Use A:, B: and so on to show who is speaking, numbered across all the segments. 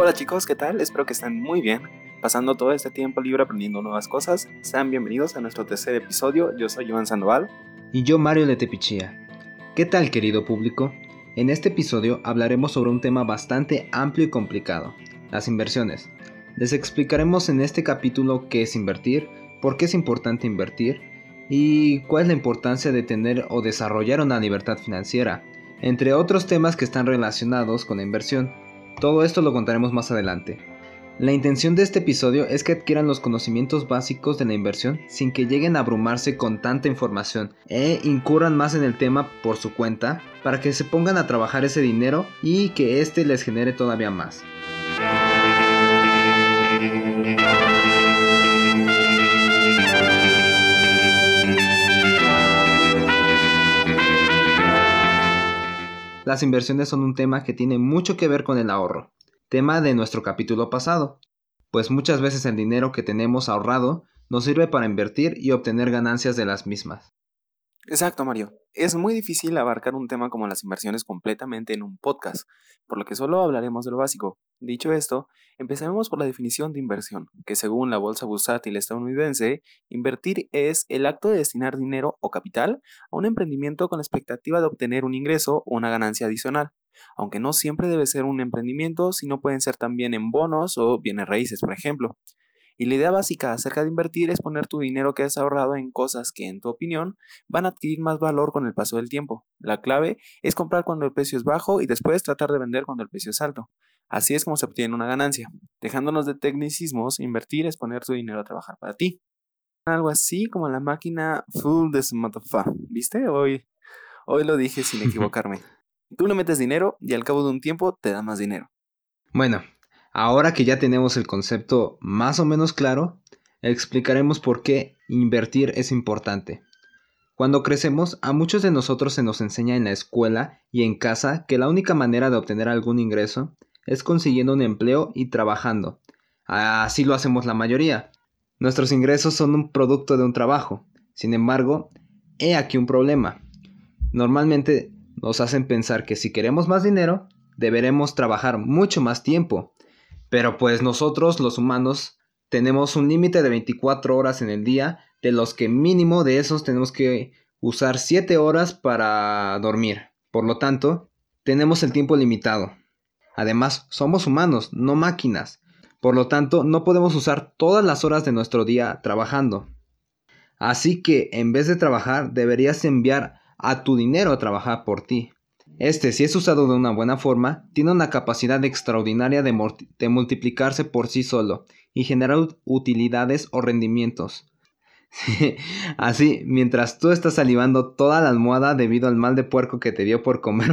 A: Hola chicos, ¿qué tal? Espero que estén muy bien. Pasando todo este tiempo libre aprendiendo nuevas cosas, sean bienvenidos a nuestro tercer episodio. Yo soy Iván Sandoval.
B: Y yo Mario Letepichía. ¿Qué tal querido público? En este episodio hablaremos sobre un tema bastante amplio y complicado, las inversiones. Les explicaremos en este capítulo qué es invertir, por qué es importante invertir y cuál es la importancia de tener o desarrollar una libertad financiera, entre otros temas que están relacionados con la inversión. Todo esto lo contaremos más adelante. La intención de este episodio es que adquieran los conocimientos básicos de la inversión sin que lleguen a abrumarse con tanta información e incurran más en el tema por su cuenta para que se pongan a trabajar ese dinero y que éste les genere todavía más. Las inversiones son un tema que tiene mucho que ver con el ahorro, tema de nuestro capítulo pasado, pues muchas veces el dinero que tenemos ahorrado nos sirve para invertir y obtener ganancias de las mismas.
A: Exacto, Mario. Es muy difícil abarcar un tema como las inversiones completamente en un podcast, por lo que solo hablaremos de lo básico. Dicho esto, empezaremos por la definición de inversión, que según la bolsa bursátil estadounidense, invertir es el acto de destinar dinero o capital a un emprendimiento con la expectativa de obtener un ingreso o una ganancia adicional, aunque no siempre debe ser un emprendimiento, sino pueden ser también en bonos o bienes raíces, por ejemplo. Y la idea básica acerca de invertir es poner tu dinero que has ahorrado en cosas que, en tu opinión, van a adquirir más valor con el paso del tiempo. La clave es comprar cuando el precio es bajo y después tratar de vender cuando el precio es alto. Así es como se obtiene una ganancia. Dejándonos de tecnicismos, invertir es poner tu dinero a trabajar para ti. Algo así como la máquina full de ¿Viste? Hoy, hoy lo dije sin equivocarme. Tú le metes dinero y al cabo de un tiempo te da más dinero.
B: Bueno, Ahora que ya tenemos el concepto más o menos claro, explicaremos por qué invertir es importante. Cuando crecemos, a muchos de nosotros se nos enseña en la escuela y en casa que la única manera de obtener algún ingreso es consiguiendo un empleo y trabajando. Así lo hacemos la mayoría. Nuestros ingresos son un producto de un trabajo. Sin embargo, he aquí un problema. Normalmente nos hacen pensar que si queremos más dinero, deberemos trabajar mucho más tiempo pero pues nosotros, los humanos, tenemos un límite de 24 horas en el día, de los que mínimo de esos tenemos que usar 7 horas para dormir. Por lo tanto, tenemos el tiempo limitado. Además, somos humanos, no máquinas. Por lo tanto, no podemos usar todas las horas de nuestro día trabajando. Así que, en vez de trabajar, deberías enviar a tu dinero a trabajar por ti. Este, si es usado de una buena forma, tiene una capacidad extraordinaria de, multiplicarse por sí solo y generar utilidades o rendimientos. Así, mientras tú estás salivando toda la almohada debido al mal de puerco que te dio por comer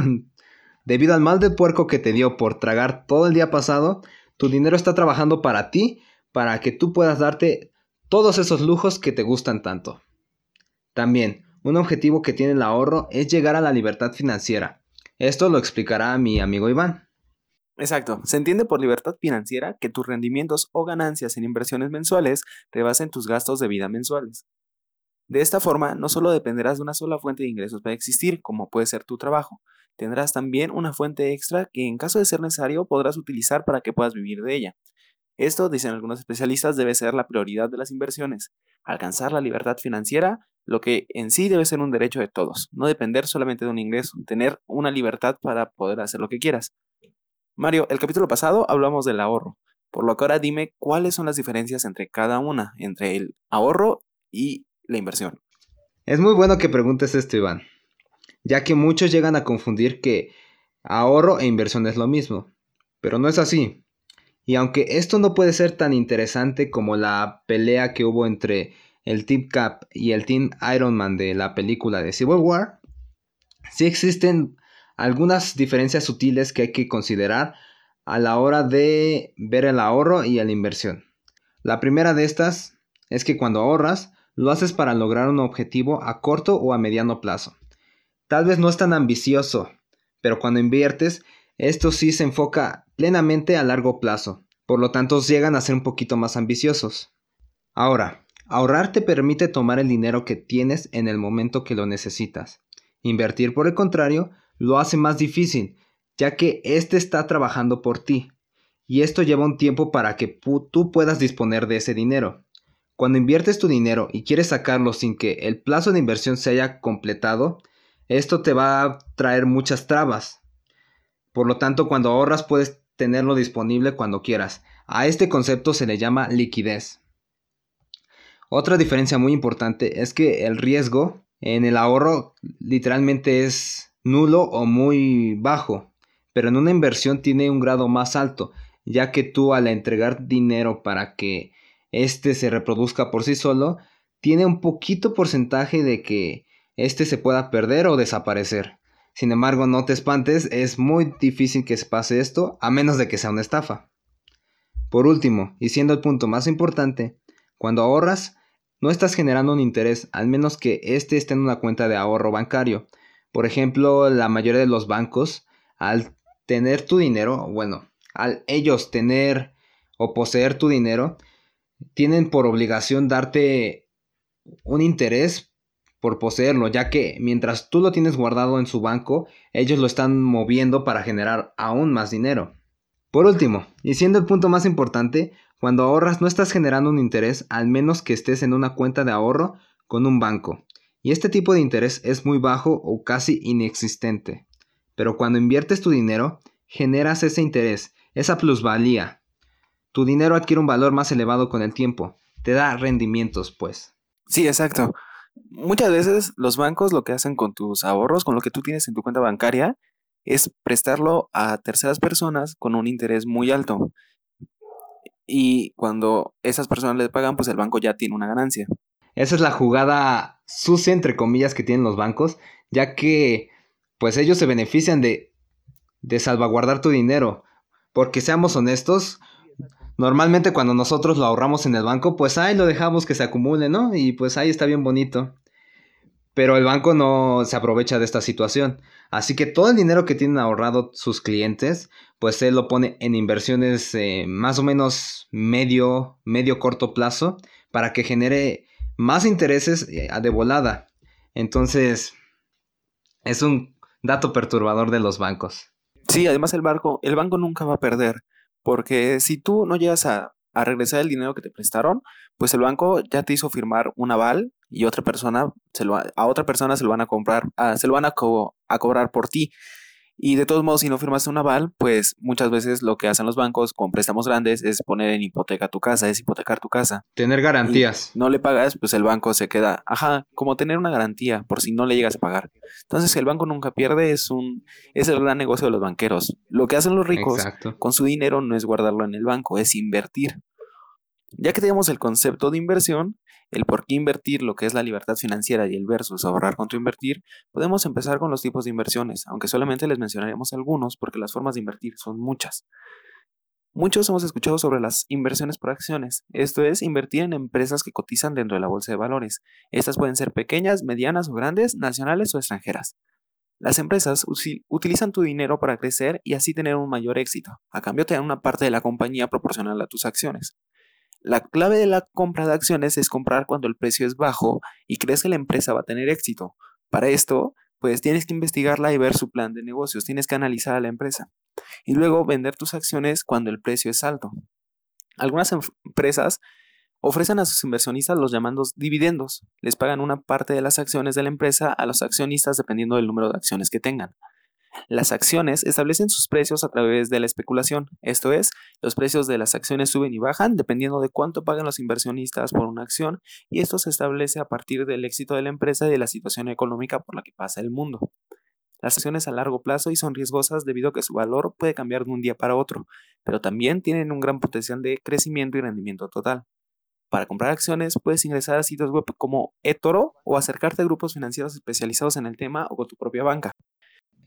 B: Debido al mal de puerco que te dio por tragar todo el día pasado, tu dinero está trabajando para ti, para que tú puedas darte todos esos lujos que te gustan tanto. También, un objetivo que tiene el ahorro es llegar a la libertad financiera. Esto lo explicará mi amigo Iván.
A: Exacto. Se entiende por libertad financiera que tus rendimientos o ganancias en inversiones mensuales rebasen tus gastos de vida mensuales. De esta forma, no solo dependerás de una sola fuente de ingresos para existir, como puede ser tu trabajo, tendrás también una fuente extra que en caso de ser necesario podrás utilizar para que puedas vivir de ella. Esto, dicen algunos especialistas, debe ser la prioridad de las inversiones, alcanzar la libertad financiera lo que en sí debe ser un derecho de todos, no depender solamente de un ingreso, tener una libertad para poder hacer lo que quieras. Mario, el capítulo pasado hablamos del ahorro, por lo que ahora dime cuáles son las diferencias entre cada una, entre el ahorro y la inversión.
B: Es muy bueno que preguntes esto, Iván, ya que muchos llegan a confundir que ahorro e inversión es lo mismo, pero no es así. Y aunque esto no puede ser tan interesante como la pelea que hubo entre el Team Cap y el Team Iron Man de la película de Civil War, sí existen algunas diferencias sutiles que hay que considerar a la hora de ver el ahorro y la inversión. La primera de estas es que cuando ahorras, lo haces para lograr un objetivo a corto o a mediano plazo. Tal vez no es tan ambicioso, pero cuando inviertes, esto sí se enfoca plenamente a largo plazo, por lo tanto llegan a ser un poquito más ambiciosos. Ahora, Ahorrar te permite tomar el dinero que tienes en el momento que lo necesitas. Invertir, por el contrario, lo hace más difícil, ya que éste está trabajando por ti. y esto lleva un tiempo para que tú puedas disponer de ese dinero. Cuando inviertes tu dinero y quieres sacarlo sin que el plazo de inversión se haya completado, esto te va a traer muchas trabas. Por lo tanto, cuando ahorras puedes tenerlo disponible cuando quieras. A este concepto se le llama liquidez. Otra diferencia muy importante es que el riesgo en el ahorro literalmente es nulo o muy bajo, pero en una inversión tiene un grado más alto, ya que tú al entregar dinero para que este se reproduzca por sí solo, tiene un poquito porcentaje de que este se pueda perder o desaparecer. Sin embargo, no te espantes, es muy difícil que se pase esto, a menos de que sea una estafa. Por último, y siendo el punto más importante, cuando ahorras, no estás generando un interés, al menos que este esté en una cuenta de ahorro bancario. Por ejemplo, la mayoría de los bancos, al tener tu dinero, bueno, al ellos tener o poseer tu dinero, tienen por obligación darte un interés por poseerlo, ya que mientras tú lo tienes guardado en su banco, ellos lo están moviendo para generar aún más dinero. Por último, y siendo el punto más importante, cuando ahorras no estás generando un interés al menos que estés en una cuenta de ahorro con un banco. Y este tipo de interés es muy bajo o casi inexistente. Pero cuando inviertes tu dinero, generas ese interés, esa plusvalía, tu dinero adquiere un valor más elevado con el tiempo. Te da rendimientos, pues.
A: Sí, exacto. Muchas veces los bancos lo que hacen con tus ahorros, con lo que tú tienes en tu cuenta bancaria, es prestarlo a terceras personas con un interés muy alto. Y cuando esas personas les pagan, pues el banco ya tiene una ganancia.
B: Esa es la jugada sucia, entre comillas, que tienen los bancos, ya que pues ellos se benefician de, de salvaguardar tu dinero. Porque seamos honestos, Normalmente cuando nosotros lo ahorramos en el banco, pues ahí lo dejamos que se acumule, ¿no? Y pues ahí está bien bonito. Pero el banco no se aprovecha de esta situación. Así que todo el dinero que tienen ahorrado sus clientes, pues él lo pone en inversiones eh, más o menos medio, medio corto plazo para que genere más intereses eh, de volada. Entonces, es un dato perturbador de los bancos.
A: Sí, además el banco, el banco nunca va a perder. Porque si tú no llegas a, regresar el dinero que te prestaron, pues el banco ya te hizo firmar un aval y otra persona se lo, a otra persona se lo van a comprar, ah, se lo van a, a cobrar por ti. Y de todos modos, si no firmas un aval, pues muchas veces lo que hacen los bancos con préstamos grandes es poner en hipoteca tu casa, es hipotecar tu casa.
B: Tener garantías.
A: no le pagas, pues el banco se queda, ajá, como tener una garantía por si no le llegas a pagar. Entonces el banco nunca pierde, es un es el gran negocio de los banqueros. Lo que hacen los ricos con su dinero no es guardarlo en el banco, es invertir. Ya que tenemos el concepto de inversión, el por qué invertir, lo que es la libertad financiera y el versus ahorrar contra invertir, podemos empezar con los tipos de inversiones, aunque solamente les mencionaremos algunos porque las formas de invertir son muchas. Muchos hemos escuchado sobre las inversiones por acciones, esto es, invertir en empresas que cotizan dentro de la bolsa de valores. Estas pueden ser pequeñas, medianas o grandes, nacionales o extranjeras. Las empresas utilizan tu dinero para crecer y así tener un mayor éxito. A cambio te dan una parte de la compañía proporcional a tus acciones. La clave de la compra de acciones es comprar cuando el precio es bajo y crees que la empresa va a tener éxito. Para esto, pues tienes que investigarla y ver su plan de negocios, tienes que analizar a la empresa. Y luego vender tus acciones cuando el precio es alto. Algunas empresas ofrecen a sus inversionistas los llamados dividendos. Les pagan una parte de las acciones de la empresa a los accionistas dependiendo del número de acciones que tengan. Las acciones establecen sus precios a través de la especulación, esto es, los precios de las acciones suben y bajan dependiendo de cuánto pagan los inversionistas por una acción y esto se establece a partir del éxito de la empresa y de la situación económica por la que pasa el mundo. Las acciones a largo plazo y son riesgosas debido a que su valor puede cambiar de un día para otro, pero también tienen un gran potencial de crecimiento y rendimiento total. Para comprar acciones puedes ingresar a sitios web como eToro o acercarte a grupos financieros especializados en el tema o con tu propia banca.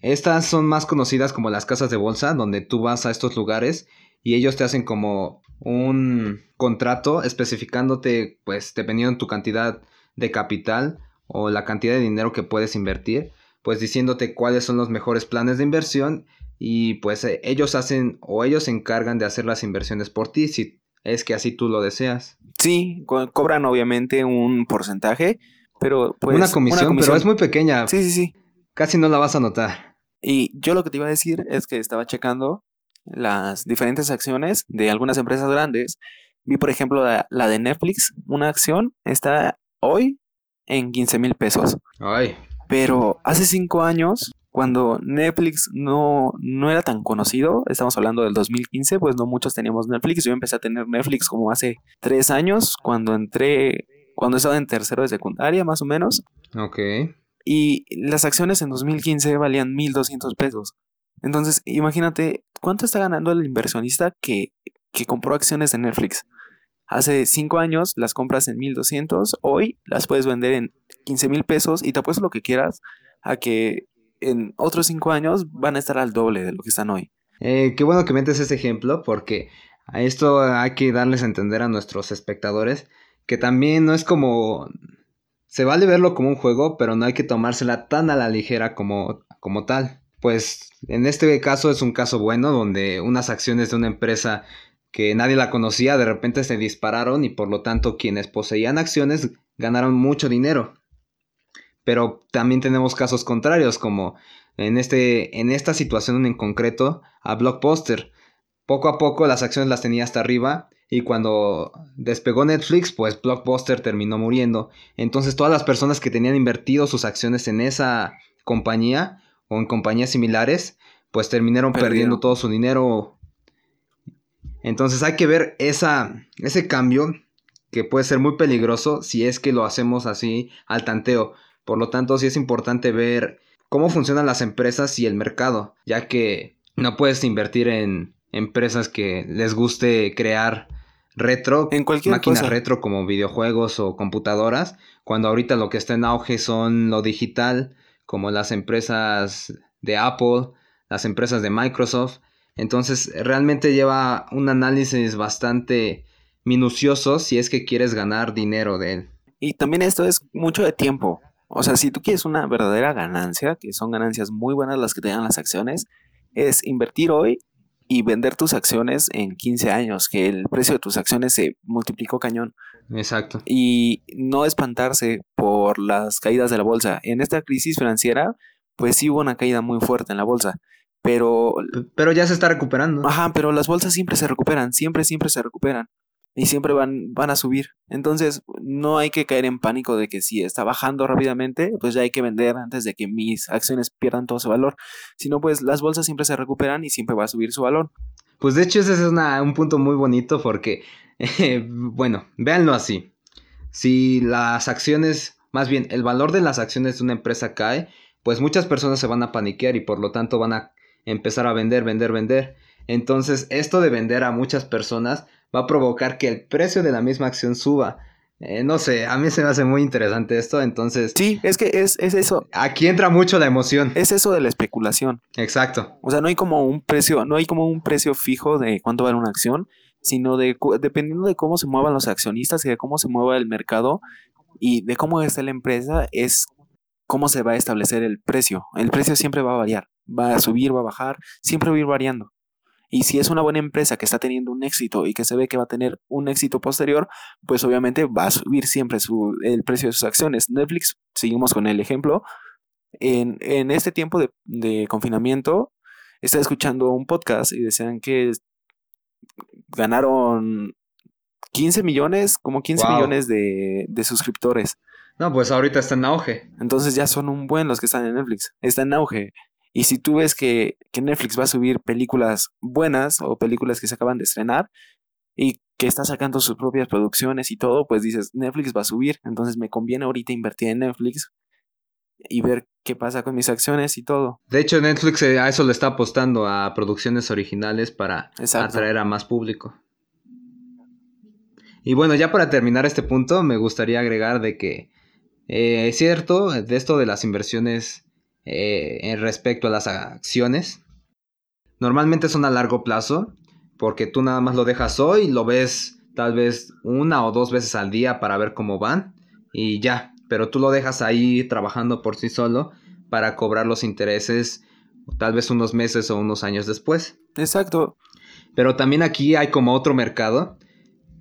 B: Estas son más conocidas como las casas de bolsa, donde tú vas a estos lugares y ellos te hacen como un contrato especificándote, pues dependiendo de tu cantidad de capital o la cantidad de dinero que puedes invertir, pues diciéndote cuáles son los mejores planes de inversión y pues eh, ellos hacen o ellos se encargan de hacer las inversiones por ti si es que así tú lo deseas.
A: Sí, cobran obviamente un porcentaje, pero pues
B: una comisión, una comisión, pero es muy pequeña.
A: Sí, sí, sí.
B: Casi no la vas a notar.
A: Y yo lo que te iba a decir es que estaba checando las diferentes acciones de algunas empresas grandes, vi por ejemplo la, la de Netflix, una acción está hoy en 15 mil pesos.
B: Ay.
A: Pero hace cinco años, cuando Netflix no, no era tan conocido, estamos hablando del 2015, pues no muchos teníamos Netflix. Yo empecé a tener Netflix como hace tres años, cuando entré, cuando estaba en tercero de secundaria, más o menos.
B: Ok.
A: Y las acciones en 2015 valían 1.200 pesos. Entonces, imagínate cuánto está ganando el inversionista que, que compró acciones de Netflix. Hace cinco años las compras en 1200, hoy las puedes vender en 15 mil pesos y te apuesto lo que quieras a que en otros cinco años van a estar al doble de lo que están hoy.
B: Eh, qué bueno que metes ese ejemplo porque a esto hay que darles a entender a nuestros espectadores que también no es como... Se vale verlo como un juego, pero no hay que tomársela tan a la ligera como, como tal. Pues en este caso es un caso bueno donde unas acciones de una empresa que nadie la conocía, de repente se dispararon y por lo tanto quienes poseían acciones ganaron mucho dinero. Pero también tenemos casos contrarios, como en, este, en esta situación en concreto a Blockbuster. Poco a poco las acciones las tenía hasta arriba y cuando despegó Netflix, pues Blockbuster terminó muriendo. Entonces todas las personas que tenían invertido sus acciones en esa compañía o en compañías similares, pues terminaron perdiendo todo su dinero entonces hay que ver esa, ese cambio que puede ser muy peligroso si es que lo hacemos así al tanteo. Por lo tanto, sí es importante ver cómo funcionan las empresas y el mercado, ya que no puedes invertir en empresas que les guste crear retro,
A: en cualquier
B: máquinas retro como videojuegos o computadoras, cuando ahorita lo que está en auge son lo digital, como las empresas de Apple, las empresas de Microsoft, entonces, realmente lleva un análisis bastante minucioso si es que quieres ganar dinero de él.
A: Y también esto es mucho de tiempo. O sea, si tú quieres una verdadera ganancia, que son ganancias muy buenas las que te dan las acciones, es invertir hoy y vender tus acciones en 15 años, que el precio de tus acciones se multiplicó cañón.
B: Exacto.
A: Y no espantarse por las caídas de la bolsa. En esta crisis financiera, pues sí hubo una caída muy fuerte en la bolsa. Pero.
B: Pero ya se está recuperando.
A: Ajá, pero las bolsas siempre se recuperan, siempre, siempre se recuperan. Y siempre van, van a subir. Entonces, no hay que caer en pánico de que si está bajando rápidamente, pues ya hay que vender antes de que mis acciones pierdan todo su valor. Si no, pues las bolsas siempre se recuperan y siempre va a subir su valor.
B: Pues de hecho, ese es un punto muy bonito porque, bueno, véanlo así. Si las acciones, más bien, el valor de las acciones de una empresa cae, pues muchas personas se van a paniquear y por lo tanto van a empezar a vender, vender, vender. Entonces, esto de vender a muchas personas va a provocar que el precio de la misma acción suba. Eh, no sé, a mí se me hace muy interesante esto, entonces...
A: Sí, es que es, es, eso.
B: Aquí entra mucho la emoción.
A: Es eso de la especulación.
B: Exacto.
A: O sea, no hay como un precio, no hay como un precio fijo de cuánto vale una acción, sino de dependiendo de cómo se muevan los accionistas y de cómo se mueva el mercado y de cómo está la empresa, es cómo se va a establecer el precio. El precio siempre va a variar va a subir, va a bajar, siempre va a ir variando. Y si es una buena empresa que está teniendo un éxito y que se ve que va a tener un éxito posterior, pues obviamente va a subir siempre su, el precio de sus acciones. Netflix, seguimos con el ejemplo, en, en este tiempo de, de, confinamiento, estaba escuchando un podcast y decían que ganaron 15 millones, como 15 millones de, de suscriptores.
B: No, pues ahorita está en auge.
A: Entonces ya son un buen los que están en Netflix. Está en auge. Y si tú ves que, Netflix va a subir películas buenas o películas que se acaban de estrenar y que está sacando sus propias producciones y todo, pues dices, Netflix va a subir, entonces me conviene ahorita invertir en Netflix y ver qué pasa con mis acciones y todo.
B: De hecho, Netflix eh, a eso le está apostando a producciones originales para atraer a más público. Y bueno, ya para terminar este punto, me gustaría agregar de que eh, es cierto, de esto de las inversiones eh, en respecto a las acciones. Normalmente son a largo plazo, porque tú nada más lo dejas hoy, lo ves tal vez una o dos veces al día para ver cómo van y ya, pero tú lo dejas ahí trabajando por sí solo para cobrar los intereses tal vez unos meses o unos años después.
A: Exacto.
B: Pero también aquí hay como otro mercado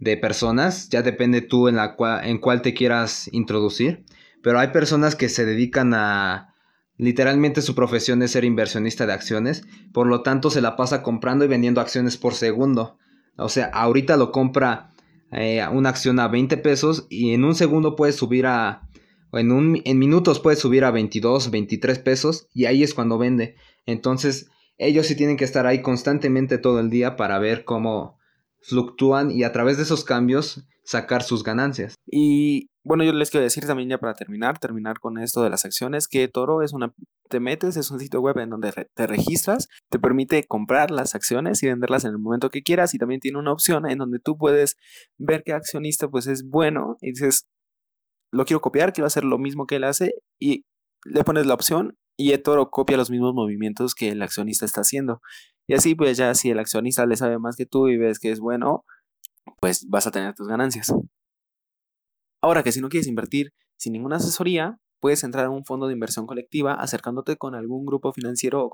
B: de personas, ya depende tú en, la en cuál te quieras introducir, pero hay personas que se dedican a Literalmente su profesión es ser inversionista de acciones, por lo tanto se la pasa comprando y vendiendo acciones por segundo. O sea, ahorita lo compra eh, una acción a 20 pesos y en un segundo puede subir a... En, un, en minutos puede subir a 22, 23 pesos y ahí es cuando vende. Entonces ellos sí tienen que estar ahí constantemente todo el día para ver cómo fluctúan y a través de esos cambios sacar sus ganancias.
A: Y bueno, yo les quiero decir también ya para terminar, terminar con esto de las acciones, que Toro es una, te metes, es un sitio web en donde te registras, te permite comprar las acciones y venderlas en el momento que quieras y también tiene una opción en donde tú puedes ver qué accionista pues es bueno y dices, lo quiero copiar, quiero hacer lo mismo que él hace y le pones la opción y eToro copia los mismos movimientos que el accionista está haciendo. Y así pues ya si el accionista le sabe más que tú y ves que es bueno, pues vas a tener tus ganancias. Ahora que si no quieres invertir sin ninguna asesoría, puedes entrar a un fondo de inversión colectiva acercándote con algún grupo financiero o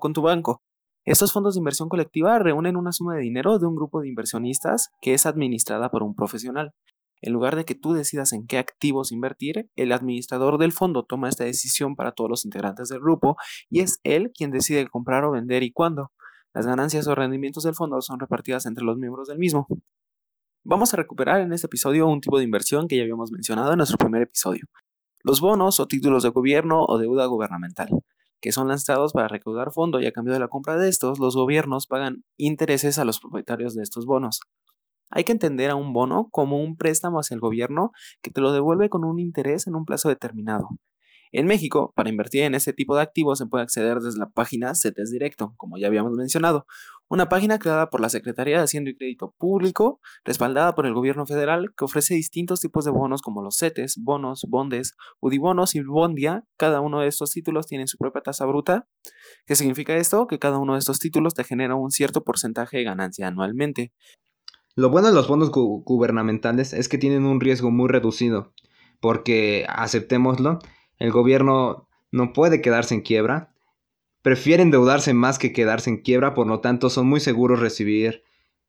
A: con, tu, banco. Estos fondos de inversión colectiva reúnen una suma de dinero de un grupo de inversionistas que es administrada por un profesional. En lugar de que tú decidas en qué activos invertir, el administrador del fondo toma esta decisión para todos los integrantes del grupo y es él quien decide comprar o vender y cuándo. Las ganancias o rendimientos del fondo son repartidas entre los miembros del mismo. Vamos a recuperar en este episodio un tipo de inversión que ya habíamos mencionado en nuestro primer episodio. Los bonos o títulos de gobierno o deuda gubernamental, que son lanzados para recaudar fondo y a cambio de la compra de estos, los gobiernos pagan intereses a los propietarios de estos bonos. Hay que entender a un bono como un préstamo hacia el gobierno que te lo devuelve con un interés en un plazo determinado, en México, para invertir en este tipo de activos se puede acceder desde la página CETES Directo, como ya habíamos mencionado, una página creada por la Secretaría de Hacienda y Crédito Público, respaldada por el gobierno federal, que ofrece distintos tipos de bonos como los CETES, bonos, bondes, UDIBonos y bondia. Cada uno de estos títulos tiene su propia tasa bruta. ¿Qué significa esto? Que cada uno de estos títulos te genera un cierto porcentaje de ganancia anualmente.
B: Lo bueno de los bonos gubernamentales es que tienen un riesgo muy reducido, porque aceptémoslo, el gobierno no puede quedarse en quiebra. Prefieren endeudarse más que quedarse en quiebra, por lo tanto son muy seguros recibir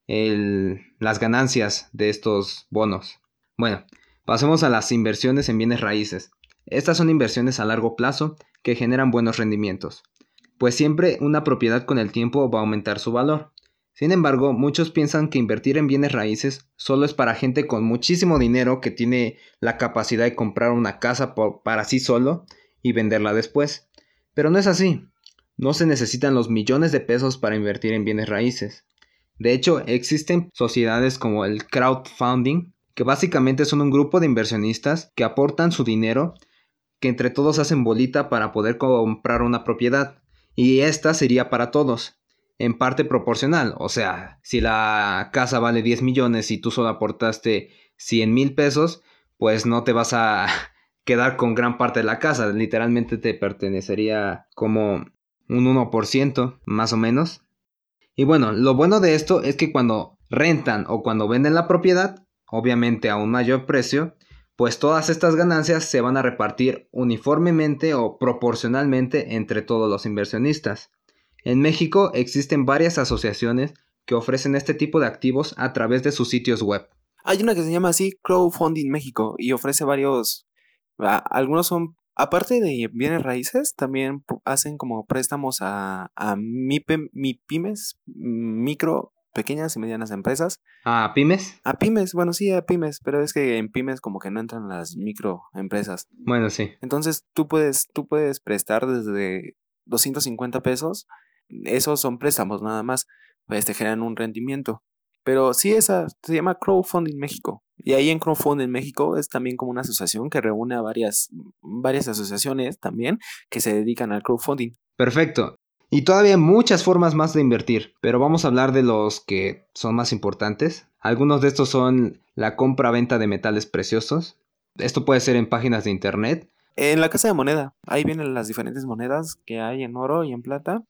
B: las ganancias de estos bonos. Bueno, pasemos a las inversiones en bienes raíces. Estas son inversiones a largo plazo que generan buenos rendimientos, pues siempre una propiedad con el tiempo va a aumentar su valor. Sin embargo, muchos piensan que invertir en bienes raíces solo es para gente con muchísimo dinero que tiene la capacidad de comprar una casa para sí solo y venderla después. Pero no es así. No se necesitan los millones de pesos para invertir en bienes raíces. De hecho, existen sociedades como el crowdfunding, que básicamente son un grupo de inversionistas que aportan su dinero, que entre todos hacen bolita para poder comprar una propiedad. Y esta sería para todos en parte proporcional. O sea, si la casa vale 10 millones y tú solo aportaste 100 mil pesos, pues no te vas a quedar con gran parte de la casa. Literalmente te pertenecería como un 1% más o menos. Y bueno, lo bueno de esto es que cuando rentan o cuando venden la propiedad, obviamente a un mayor precio, pues todas estas ganancias se van a repartir uniformemente o proporcionalmente entre todos los inversionistas. En México existen varias asociaciones que ofrecen este tipo de activos a través de sus sitios web.
A: Hay una que se llama así Crowdfunding México y ofrece varios, algunos son, aparte de bienes raíces, también hacen como préstamos a, a pymes, micro, pequeñas y medianas empresas.
B: ¿A pymes?
A: A pymes, bueno, sí, a pymes, pero es que en pymes como que no entran las microempresas.
B: Bueno, sí.
A: Entonces tú puedes, tú puedes prestar desde 250 pesos esos son préstamos nada más, pues te generan un rendimiento. Pero sí, esa se llama Crowdfunding México. Y ahí en Crowdfunding México es también como una asociación que reúne a varias, varias asociaciones también que se dedican al crowdfunding.
B: Perfecto. Y todavía hay muchas formas más de invertir, pero vamos a hablar de los que son más importantes. Algunos de estos son la compra-venta de metales preciosos. Esto puede ser en páginas de internet.
A: En la casa de moneda, ahí vienen las diferentes monedas que hay en oro y en plata.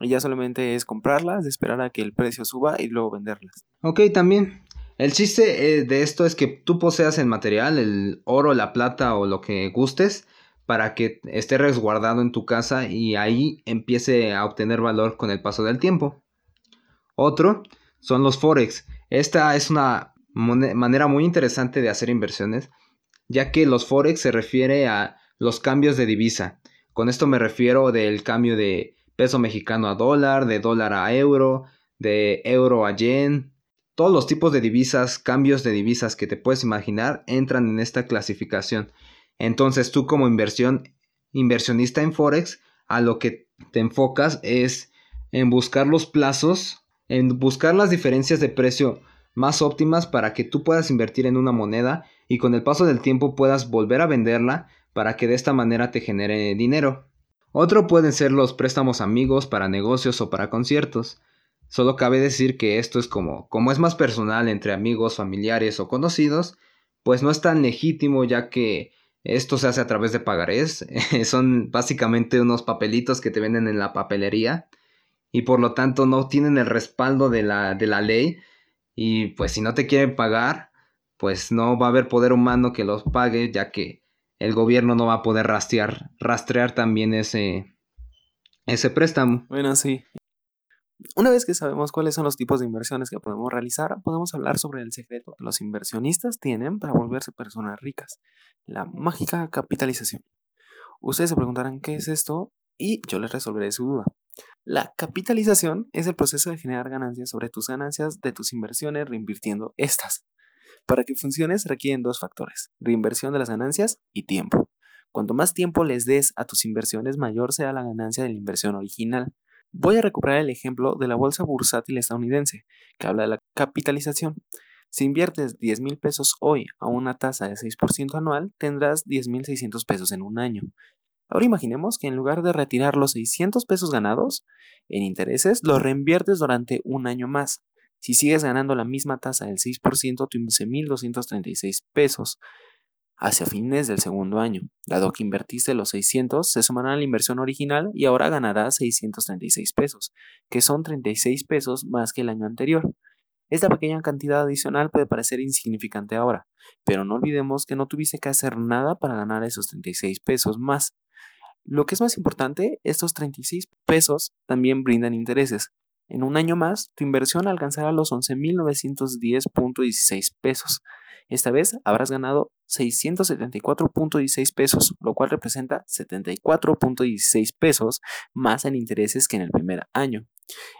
A: Y ya solamente es comprarlas, esperar a que el precio suba y luego venderlas.
B: Ok, también. El chiste eh, de esto es que tú poseas el material, el oro, la plata o lo que gustes, para que esté resguardado en tu casa y ahí empiece a obtener valor con el paso del tiempo. Otro son los forex. Esta es una manera muy interesante de hacer inversiones, ya que los forex se refiere a los cambios de divisa. Con esto me refiero del cambio de peso mexicano a dólar, de dólar a euro, de euro a yen. Todos los tipos de divisas, cambios de divisas que te puedes imaginar entran en esta clasificación. Entonces tú como inversión, inversionista en Forex, a lo que te enfocas es en buscar los plazos, en buscar las diferencias de precio más óptimas para que tú puedas invertir en una moneda y con el paso del tiempo puedas volver a venderla para que de esta manera te genere dinero. Otro pueden ser los préstamos amigos para negocios o para conciertos. Solo cabe decir que esto es como, como es más personal entre amigos, familiares o conocidos, pues no es tan legítimo ya que esto se hace a través de pagarés. Son básicamente unos papelitos que te venden en la papelería y por lo tanto no tienen el respaldo de la, de la ley y pues si no te quieren pagar, pues no va a haber poder humano que los pague ya que el gobierno no va a poder rastrear, rastrear también ese, ese préstamo.
A: Bueno, sí. Una vez que sabemos cuáles son los tipos de inversiones que podemos realizar, podemos hablar sobre el secreto que los inversionistas tienen para volverse personas ricas, la mágica capitalización. Ustedes se preguntarán qué es esto y yo les resolveré su duda. La capitalización es el proceso de generar ganancias sobre tus ganancias de tus inversiones reinvirtiendo estas. Para que funcione requieren dos factores, reinversión de las ganancias y tiempo. Cuanto más tiempo les des a tus inversiones, mayor será la ganancia de la inversión original. Voy a recuperar el ejemplo de la bolsa bursátil estadounidense, que habla de la capitalización. Si inviertes 10 mil pesos hoy a una tasa de 6% anual, tendrás 10.600 pesos en un año. Ahora imaginemos que en lugar de retirar los 600 pesos ganados en intereses, los reinviertes durante un año más. Si sigues ganando la misma tasa del 6%, tu 11.236 pesos hacia fines del segundo año. Dado que invertiste los 600, se sumará a la inversión original y ahora ganarás 636 pesos, que son 36 pesos más que el año anterior. Esta pequeña cantidad adicional puede parecer insignificante ahora, pero no olvidemos que no tuviste que hacer nada para ganar esos 36 pesos más. Lo que es más importante, estos 36 pesos también brindan intereses, en un año más, tu inversión alcanzará los 11.910.16 pesos. Esta vez habrás ganado 674.16 pesos, lo cual representa 74.16 pesos más en intereses que en el primer año.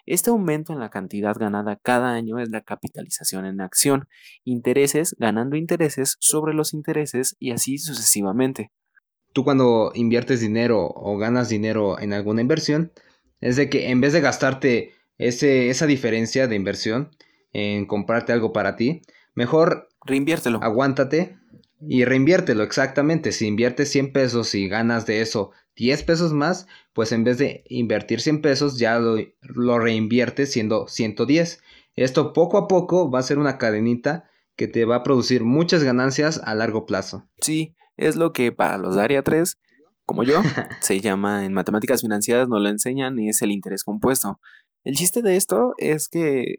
A: Este aumento en la cantidad ganada cada año es la capitalización en acción, intereses ganando intereses sobre los intereses y así sucesivamente.
B: Tú cuando inviertes dinero o ganas dinero en alguna inversión, es de que en vez de gastarte esa diferencia de inversión en comprarte algo para ti, mejor
A: reinviértelo.
B: Aguántate y reinviértelo exactamente. Si inviertes 100 pesos y ganas de eso 10 pesos más, pues en vez de invertir 100 pesos ya lo, lo reinviertes siendo 110. Esto poco a poco va a ser una cadenita que te va a producir muchas ganancias a largo plazo.
A: Sí, es lo que para los área 3, como yo, se llama en matemáticas financieras, no lo enseñan y es el interés compuesto. El chiste de esto es que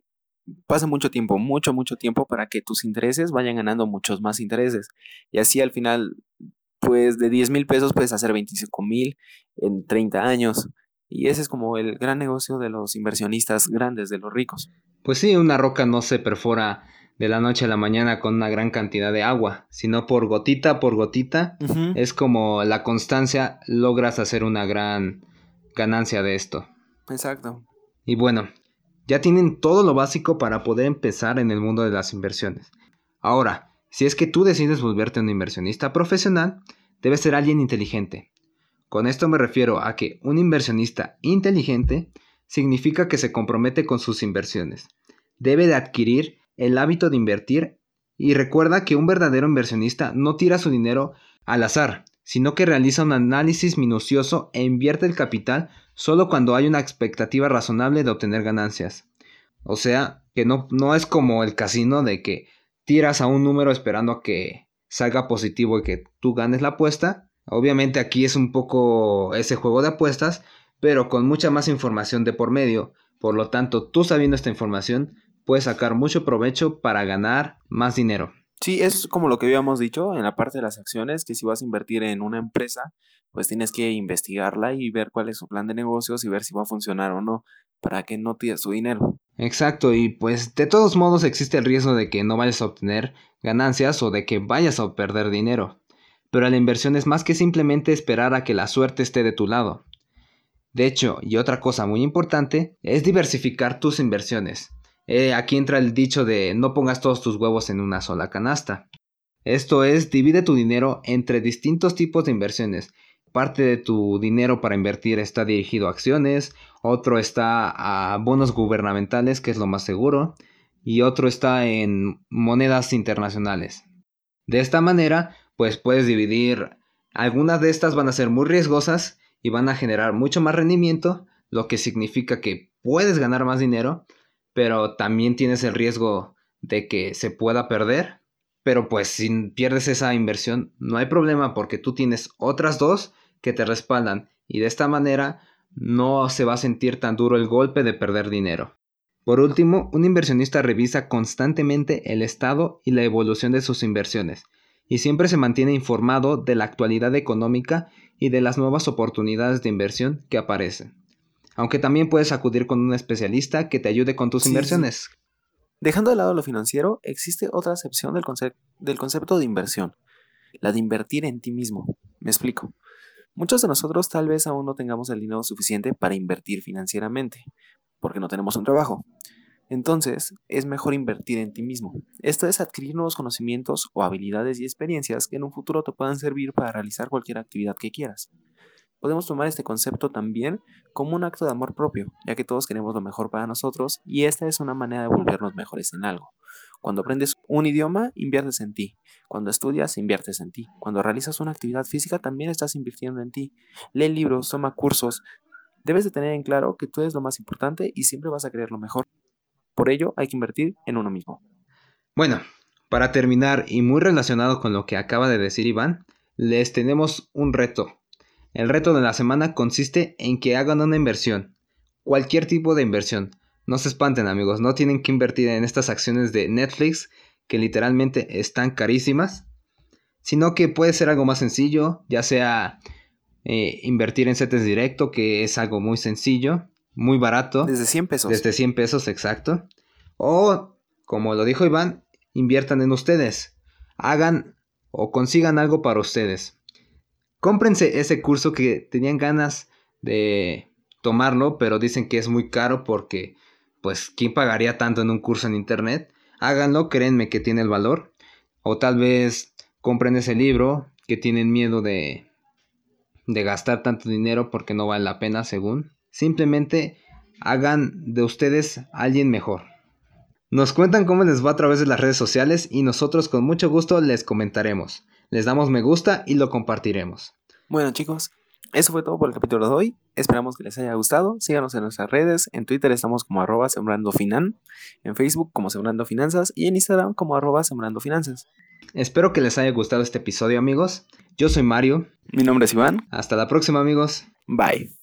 A: pasa mucho tiempo, mucho, mucho tiempo para que tus intereses vayan ganando muchos más intereses. Y así al final, pues de 10 mil pesos puedes hacer 25 mil en 30 años. Y ese es como el gran negocio de los inversionistas grandes, de los ricos.
B: Pues sí, una roca no se perfora de la noche a la mañana con una gran cantidad de agua, sino por gotita por gotita. Es como la constancia logras hacer una gran ganancia de esto.
A: Exacto.
B: Y bueno, ya tienen todo lo básico para poder empezar en el mundo de las inversiones. Ahora, si es que tú decides volverte un inversionista profesional, debes ser alguien inteligente. Con esto me refiero a que un inversionista inteligente significa que se compromete con sus inversiones. Debe de adquirir el hábito de invertir y recuerda que un verdadero inversionista no tira su dinero al azar, sino que realiza un análisis minucioso e invierte el capital solo cuando hay una expectativa razonable de obtener ganancias. O sea, que no, no es como el casino de que tiras a un número esperando a que salga positivo y que tú ganes la apuesta. Obviamente aquí es un poco ese juego de apuestas, pero con mucha más información de por medio. Por lo tanto, tú sabiendo esta información, puedes sacar mucho provecho para ganar más dinero.
A: Sí, es como lo que habíamos dicho en la parte de las acciones, que si vas a invertir en una empresa, pues tienes que investigarla y ver cuál es su plan de negocios y ver si va a funcionar o no, para que no tires tu dinero.
B: Exacto, y pues de todos modos existe el riesgo de que no vayas a obtener ganancias o de que vayas a perder dinero. pero la inversión es más que simplemente esperar a que la suerte esté de tu lado. De hecho, y otra cosa muy importante, es diversificar tus inversiones. Eh, aquí entra el dicho de no pongas todos tus huevos en una sola canasta. Esto es, divide tu dinero entre distintos tipos de inversiones. Parte de tu dinero para invertir está dirigido a acciones, otro está a bonos gubernamentales, que es lo más seguro, y otro está en monedas internacionales. De esta manera, pues puedes dividir, algunas de estas van a ser muy riesgosas y van a generar mucho más rendimiento, lo que significa que puedes ganar más dinero, pero también tienes el riesgo de que se pueda perder. Pero pues si pierdes esa inversión, no hay problema porque tú tienes otras dos que te respaldan y de esta manera no se va a sentir tan duro el golpe de perder dinero. Por último, un inversionista revisa constantemente el estado y la evolución de sus inversiones y siempre se mantiene informado de la actualidad económica y de las nuevas oportunidades de inversión que aparecen. Aunque también puedes acudir con un especialista que te ayude con tus inversiones.
A: Dejando de lado lo financiero, existe otra acepción del, del concepto de inversión, la de invertir en ti mismo. Me explico. Muchos de nosotros tal vez aún no tengamos el dinero suficiente para invertir financieramente, porque no tenemos un trabajo. Entonces, es mejor invertir en ti mismo. Esto es adquirir nuevos conocimientos o habilidades y experiencias que en un futuro te puedan servir para realizar cualquier actividad que quieras. Podemos tomar este concepto también como un acto de amor propio, ya que todos queremos lo mejor para nosotros y esta es una manera de volvernos mejores en algo. Cuando aprendes un idioma, inviertes en ti. Cuando estudias, inviertes en ti. Cuando realizas una actividad física, también estás invirtiendo en ti. Lee libros, toma cursos. Debes de tener en claro que tú eres lo más importante y siempre vas a querer lo mejor. Por ello, hay que invertir en uno mismo.
B: Bueno, para terminar y muy relacionado con lo que acaba de decir Iván, les tenemos un reto. El reto de la semana consiste en que hagan una inversión, cualquier tipo de inversión. No se espanten amigos, no tienen que invertir en estas acciones de Netflix que literalmente están carísimas, sino que puede ser algo más sencillo, ya sea eh, invertir en CETES directo, que es algo muy sencillo, muy barato.
A: Desde 100 pesos.
B: Desde 100 pesos, exacto. O, como lo dijo Iván, inviertan en ustedes. Hagan o consigan algo para ustedes cómprense ese curso que tenían ganas de tomarlo, pero dicen que es muy caro porque, pues, ¿quién pagaría tanto en un curso en internet? Háganlo, créanme que tiene el valor. O tal vez compren ese libro que tienen miedo de, de gastar tanto dinero porque no vale la pena, según. Simplemente hagan de ustedes alguien mejor. Nos cuentan cómo les va a través de las redes sociales y nosotros con mucho gusto les comentaremos les damos me gusta y lo compartiremos.
A: Bueno chicos, eso fue todo por el capítulo de hoy. Esperamos que les haya gustado. Síganos en nuestras redes. En Twitter estamos como arroba sembrando finan. En Facebook como sembrando finanzas. Y en Instagram como arroba sembrando finanzas.
B: Espero que les haya gustado este episodio amigos. Yo soy Mario.
A: Mi nombre es Iván.
B: Hasta la próxima amigos.
A: Bye.